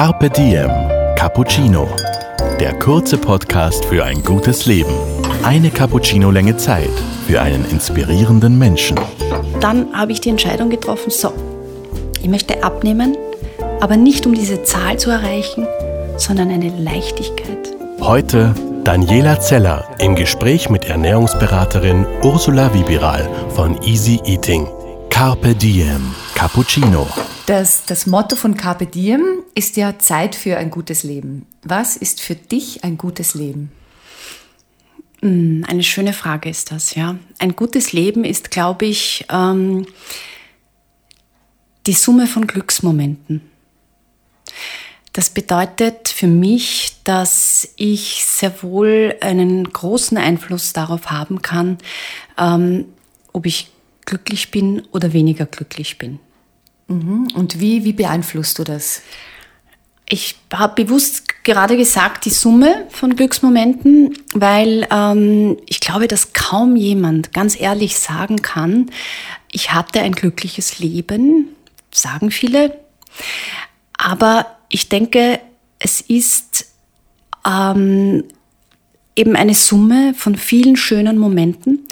Carpe Diem Cappuccino. Der kurze Podcast für ein gutes Leben. Eine Cappuccino-Länge Zeit für einen inspirierenden Menschen. Dann habe ich die Entscheidung getroffen, so, ich möchte abnehmen, aber nicht um diese Zahl zu erreichen, sondern eine Leichtigkeit. Heute Daniela Zeller im Gespräch mit Ernährungsberaterin Ursula Wibiral von Easy Eating. Carpe Diem Cappuccino. Das, das Motto von Carpe Diem ist ja Zeit für ein gutes Leben. Was ist für dich ein gutes Leben? Hm, eine schöne Frage ist das, ja. Ein gutes Leben ist, glaube ich, ähm, die Summe von Glücksmomenten. Das bedeutet für mich, dass ich sehr wohl einen großen Einfluss darauf haben kann, ähm, ob ich glücklich bin oder weniger glücklich bin. Mhm. Und wie, wie beeinflusst du das? Ich habe bewusst gerade gesagt, die Summe von Glücksmomenten, weil ähm, ich glaube, dass kaum jemand ganz ehrlich sagen kann, ich hatte ein glückliches Leben, sagen viele. Aber ich denke, es ist ähm, eben eine Summe von vielen schönen Momenten,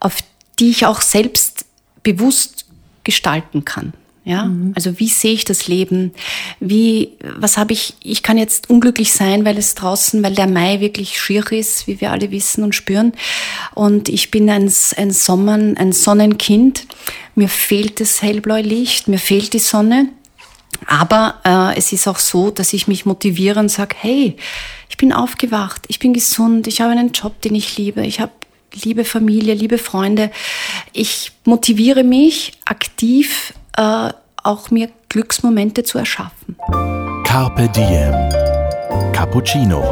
auf die ich auch selbst bewusst gestalten kann. Ja, mhm. also wie sehe ich das Leben? Wie, was habe ich? Ich kann jetzt unglücklich sein, weil es draußen, weil der Mai wirklich schier ist, wie wir alle wissen und spüren. Und ich bin ein, ein Sommer, ein Sonnenkind. Mir fehlt das hellblaue Licht, mir fehlt die Sonne. Aber äh, es ist auch so, dass ich mich motiviere und sage, hey, ich bin aufgewacht, ich bin gesund, ich habe einen Job, den ich liebe, ich habe liebe Familie, liebe Freunde. Ich motiviere mich aktiv äh, auch mir Glücksmomente zu erschaffen. Carpe Diem. Cappuccino.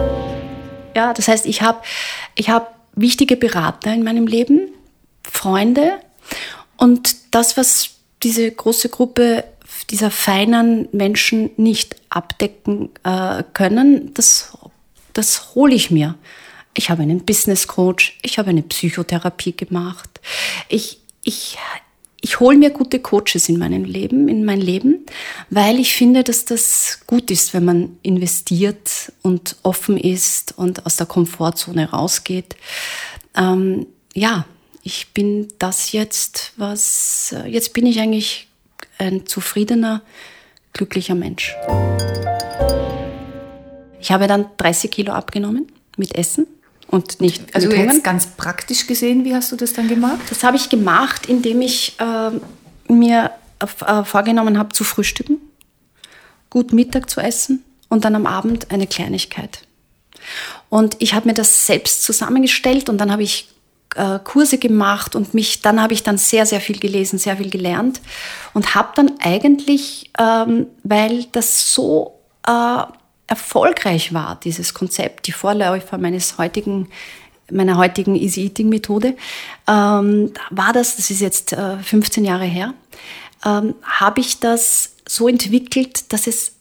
Ja, das heißt, ich habe ich hab wichtige Berater in meinem Leben, Freunde und das, was diese große Gruppe dieser feinen Menschen nicht abdecken äh, können, das, das hole ich mir. Ich habe einen Business Coach, ich habe eine Psychotherapie gemacht. Ich, ich, ich hole mir gute Coaches in meinem Leben, in mein Leben, weil ich finde, dass das gut ist, wenn man investiert und offen ist und aus der Komfortzone rausgeht. Ähm, ja, ich bin das jetzt, was jetzt bin ich eigentlich ein zufriedener, glücklicher Mensch. Ich habe dann 30 Kilo abgenommen mit Essen und nicht also jetzt ganz praktisch gesehen, wie hast du das dann gemacht? Das habe ich gemacht, indem ich äh, mir äh, vorgenommen habe zu frühstücken, gut Mittag zu essen und dann am Abend eine Kleinigkeit. Und ich habe mir das selbst zusammengestellt und dann habe ich äh, Kurse gemacht und mich dann habe ich dann sehr sehr viel gelesen, sehr viel gelernt und habe dann eigentlich, ähm, weil das so äh, erfolgreich war, dieses Konzept, die Vorläufer meines heutigen meiner heutigen Easy Eating Methode, ähm, war das, das ist jetzt äh, 15 Jahre her, ähm, habe ich das so entwickelt, dass es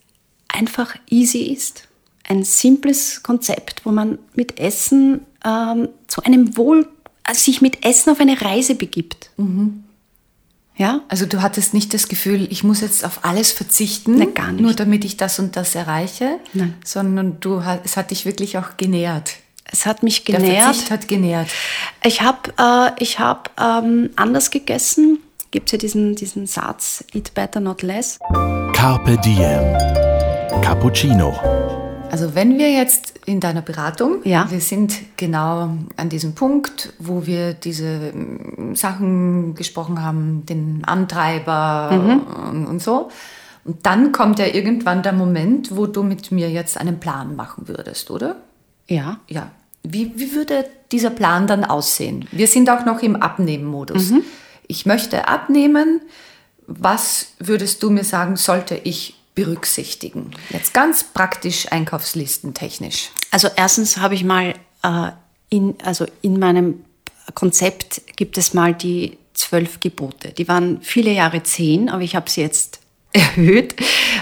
einfach easy ist. Ein simples Konzept, wo man mit Essen ähm, zu einem Wohl, also sich mit Essen auf eine Reise begibt. Mhm. Ja? Also du hattest nicht das Gefühl, ich muss jetzt auf alles verzichten, Nein, gar nicht. nur damit ich das und das erreiche, Nein. sondern du, es hat dich wirklich auch genährt. Es hat mich genährt. Der Verzicht hat genährt. Ich habe äh, hab, ähm, anders gegessen. Gibt es ja diesen, diesen Satz, eat better, not less. Carpe diem. Cappuccino. Also wenn wir jetzt in deiner Beratung, ja. wir sind genau an diesem Punkt, wo wir diese mm, Sachen gesprochen haben, den Antreiber mhm. und, und so. Und dann kommt ja irgendwann der Moment, wo du mit mir jetzt einen Plan machen würdest, oder? Ja. Ja. Wie, wie würde dieser Plan dann aussehen? Wir sind auch noch im Abnehmmodus. Mhm. Ich möchte abnehmen. Was würdest du mir sagen, sollte ich berücksichtigen? Jetzt ganz praktisch einkaufslistentechnisch. Also erstens habe ich mal äh, in, also in meinem Konzept gibt es mal die zwölf Gebote. Die waren viele Jahre zehn, aber ich habe sie jetzt erhöht,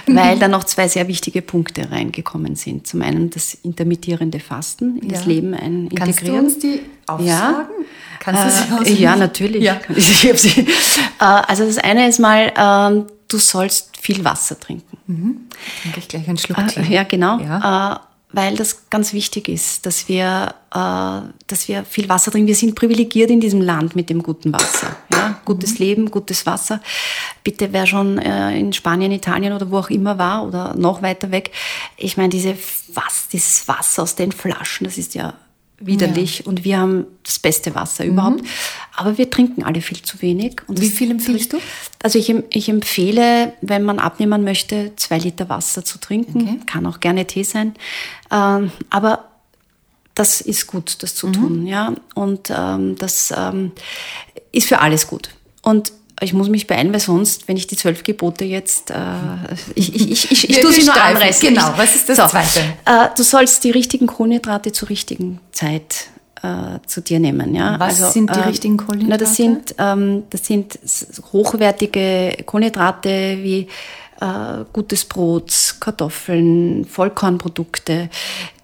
weil da noch zwei sehr wichtige Punkte reingekommen sind. Zum einen das intermittierende Fasten in ja. das Leben ein integrieren. Kannst du uns die aufsagen? Ja. Kannst du sie äh, Ja, natürlich. Ja. also das eine ist mal ähm, du sollst viel Wasser trinken. Mhm. Trinke ich gleich einen Schluck Äh, Tee. ja, genau. Ja. Äh, weil das ganz wichtig ist, dass wir, äh, dass wir viel Wasser trinken. Wir sind privilegiert in diesem Land mit dem guten Wasser. Ja? Gutes Leben, gutes Wasser. Bitte, wer schon äh, in Spanien, Italien oder wo auch immer war oder noch weiter weg, ich meine, diese Was, dieses Wasser aus den Flaschen, das ist ja widerlich und wir haben das beste Wasser überhaupt. Aber wir trinken alle viel zu wenig. Und Wie viel empfiehlst du? also ich, ich empfehle, wenn man abnehmen möchte, zwei Liter Wasser zu trinken. Okay. Kann auch gerne Tee sein. Ähm, aber das ist gut, das zu tun, ja. Und ähm, das ähm, ist für alles gut. Und ich muss mich beeilen, weil sonst, wenn ich die zwölf Gebote jetzt, äh, ich, ich, ich, ich, ich tue sie nur anreißen. Genau, was ist das Zweite? Äh, du sollst die richtigen Kohlenhydrate zur richtigen Zeit äh, zu dir nehmen. Ja? Was sind die richtigen Na, das Kohlenhydrate? sind, ähm, das sind hochwertige Kohlenhydrate wie äh, gutes Brot, Kartoffeln, Vollkornprodukte,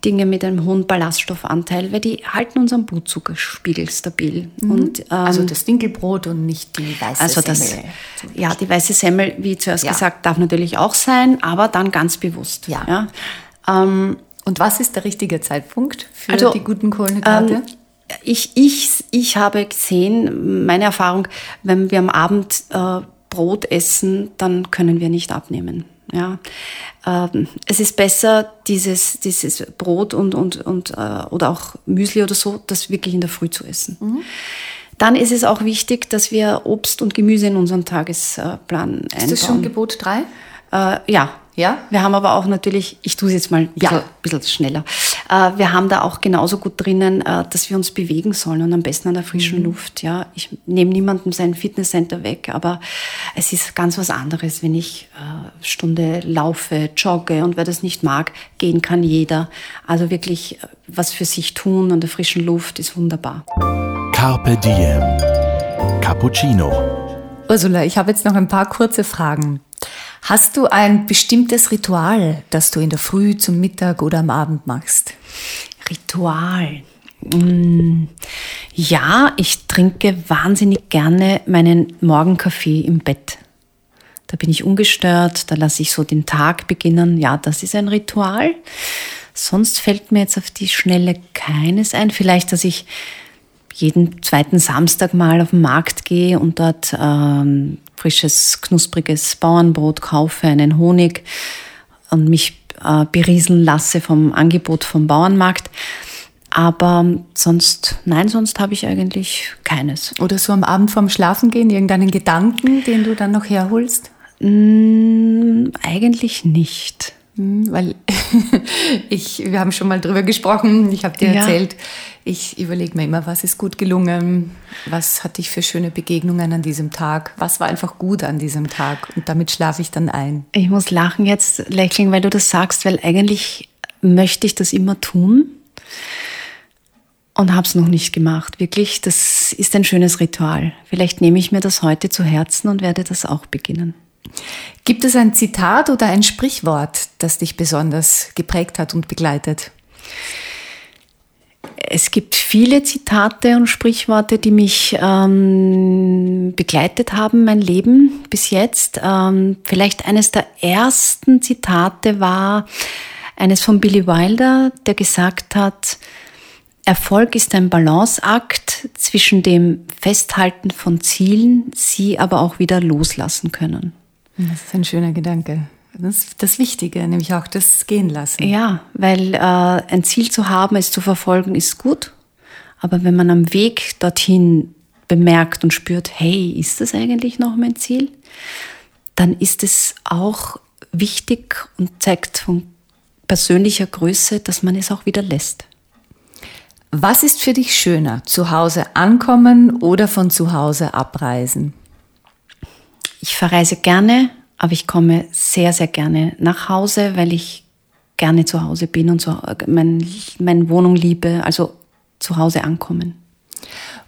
Dinge mit einem hohen Ballaststoffanteil, weil die halten unseren Blutzuckerspiegel stabil. Und, ähm, Also das Dinkelbrot und nicht die weiße also das, Semmel. ja, die weiße Semmel, wie zuerst Ja. gesagt, darf natürlich auch sein, aber dann ganz bewusst. Ja. ja? Ähm, Und was ist der richtige Zeitpunkt für Also, die guten Kohlenhydrate? ähm, ich, ich, ich habe gesehen, meine Erfahrung, wenn wir am Abend äh, Brot essen, dann können wir nicht abnehmen. Ja, ähm, es ist besser, dieses, dieses Brot und, und, und, äh, oder auch Müsli oder so, das wirklich in der Früh zu essen. Dann ist es auch wichtig, dass wir Obst und Gemüse in unseren Tagesplan einbauen. ist das schon Gebot 3? Äh, ja. Ja? Wir haben aber auch natürlich, ich tue es jetzt mal ein bisschen, Ja. bisschen schneller. Äh, wir haben da auch genauso gut drinnen, äh, dass wir uns bewegen sollen und am besten an der frischen Luft. Ja, ich nehme niemandem sein Fitnesscenter weg, aber es ist ganz was anderes, wenn ich äh, Stunde laufe, jogge und wer das nicht mag, gehen kann jeder. Also wirklich äh, was für sich tun an der frischen Luft ist wunderbar. Carpe Diem. Cappuccino. Ursula, ich habe jetzt noch ein paar kurze Fragen. Hast du ein bestimmtes Ritual, das du in der Früh, zum Mittag oder am Abend machst? Ritual. Mm, Ja, ich trinke wahnsinnig gerne meinen Morgenkaffee im Bett. Da bin ich ungestört, da lasse ich so den Tag beginnen. Ja, das ist ein Ritual. Sonst fällt mir jetzt auf die Schnelle keines ein. Vielleicht, dass ich jeden zweiten Samstag mal auf den Markt gehe und dort ähm, frisches, knuspriges Bauernbrot kaufe, einen Honig und mich äh, berieseln lasse vom Angebot vom Bauernmarkt. Aber sonst, nein, sonst habe ich eigentlich keines. Oder so am Abend vorm Schlafengehen, irgendeinen Gedanken, den du dann noch herholst? Mm, eigentlich nicht. Hm, Weil ich, wir haben schon mal drüber gesprochen, ich habe dir Ja. erzählt, ich überlege mir immer, was ist gut gelungen, was hatte ich für schöne Begegnungen an diesem Tag, was war einfach gut an diesem Tag und damit schlafe ich dann ein. Ich muss lachen jetzt, lächeln, weil du das sagst, weil eigentlich möchte ich das immer tun und habe es noch nicht gemacht. Wirklich, das ist ein schönes Ritual. Vielleicht nehme ich mir das heute zu Herzen und werde das auch beginnen. Gibt es ein Zitat oder ein Sprichwort, das dich besonders geprägt hat und begleitet? Es gibt viele Zitate und Sprichworte, die mich ähm, begleitet haben, mein Leben bis jetzt. Ähm, vielleicht eines der ersten Zitate war eines von Billy Wilder, der gesagt hat, Erfolg ist ein Balanceakt zwischen dem Festhalten von Zielen, sie aber auch wieder loslassen können. Das ist ein schöner Gedanke. Das ist das Wichtige, nämlich auch das Gehen lassen. Ja, weil äh, ein Ziel zu haben, es zu verfolgen, ist gut. Aber wenn man am Weg dorthin bemerkt und spürt, hey, ist das eigentlich noch mein Ziel? Dann ist es auch wichtig und zeigt von persönlicher Größe, dass man es auch wieder lässt. Was ist für dich schöner, zu Hause ankommen oder von zu Hause abreisen? Ich verreise gerne, aber ich komme sehr, sehr gerne nach Hause, weil ich gerne zu Hause bin und so mein, meine Wohnung liebe, also zu Hause ankommen.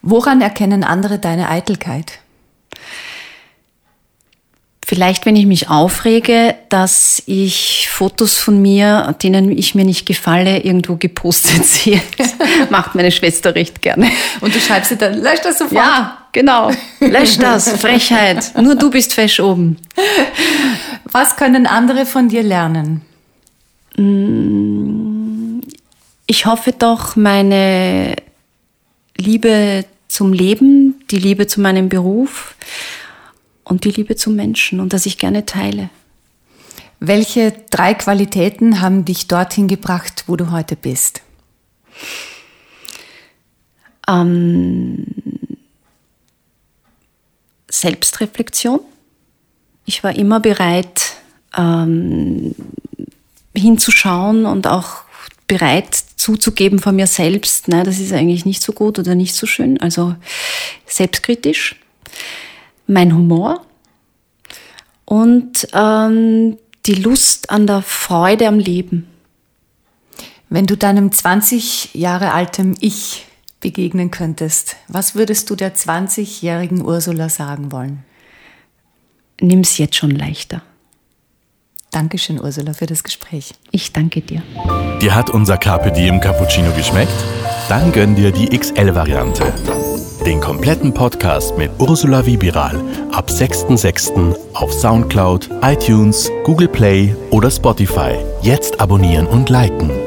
Woran erkennen andere deine Eitelkeit? Vielleicht, wenn ich mich aufrege, dass ich Fotos von mir, denen ich mir nicht gefalle, irgendwo gepostet sehe. Das macht meine Schwester recht gerne. Und du schreibst sie dann, lösch das sofort. Ja, genau. Lösch das. Frechheit. Nur du bist fesch oben. Was können andere von dir lernen? Ich hoffe doch, meine Liebe zum Leben, die Liebe zu meinem Beruf, und die Liebe zum Menschen und dass ich gerne teile. Welche drei Qualitäten haben dich dorthin gebracht, wo du heute bist? Ähm, Selbstreflexion. Ich war immer bereit, ähm, hinzuschauen und auch bereit zuzugeben von mir selbst, nein, das ist eigentlich nicht so gut oder nicht so schön. Also selbstkritisch mein Humor und ähm, die Lust an der Freude am Leben. Wenn du deinem 20 Jahre altem Ich begegnen könntest, was würdest du der 20-jährigen Ursula sagen wollen? Nimm's jetzt schon leichter. Dankeschön, Ursula, für das Gespräch. Ich danke dir. Dir hat unser Carpe Diem Cappuccino geschmeckt? Dann gönn dir die XL-Variante. Den kompletten Podcast mit Ursula Wibiral ab 6.6. auf Soundcloud, iTunes, Google Play oder Spotify. Jetzt abonnieren und liken.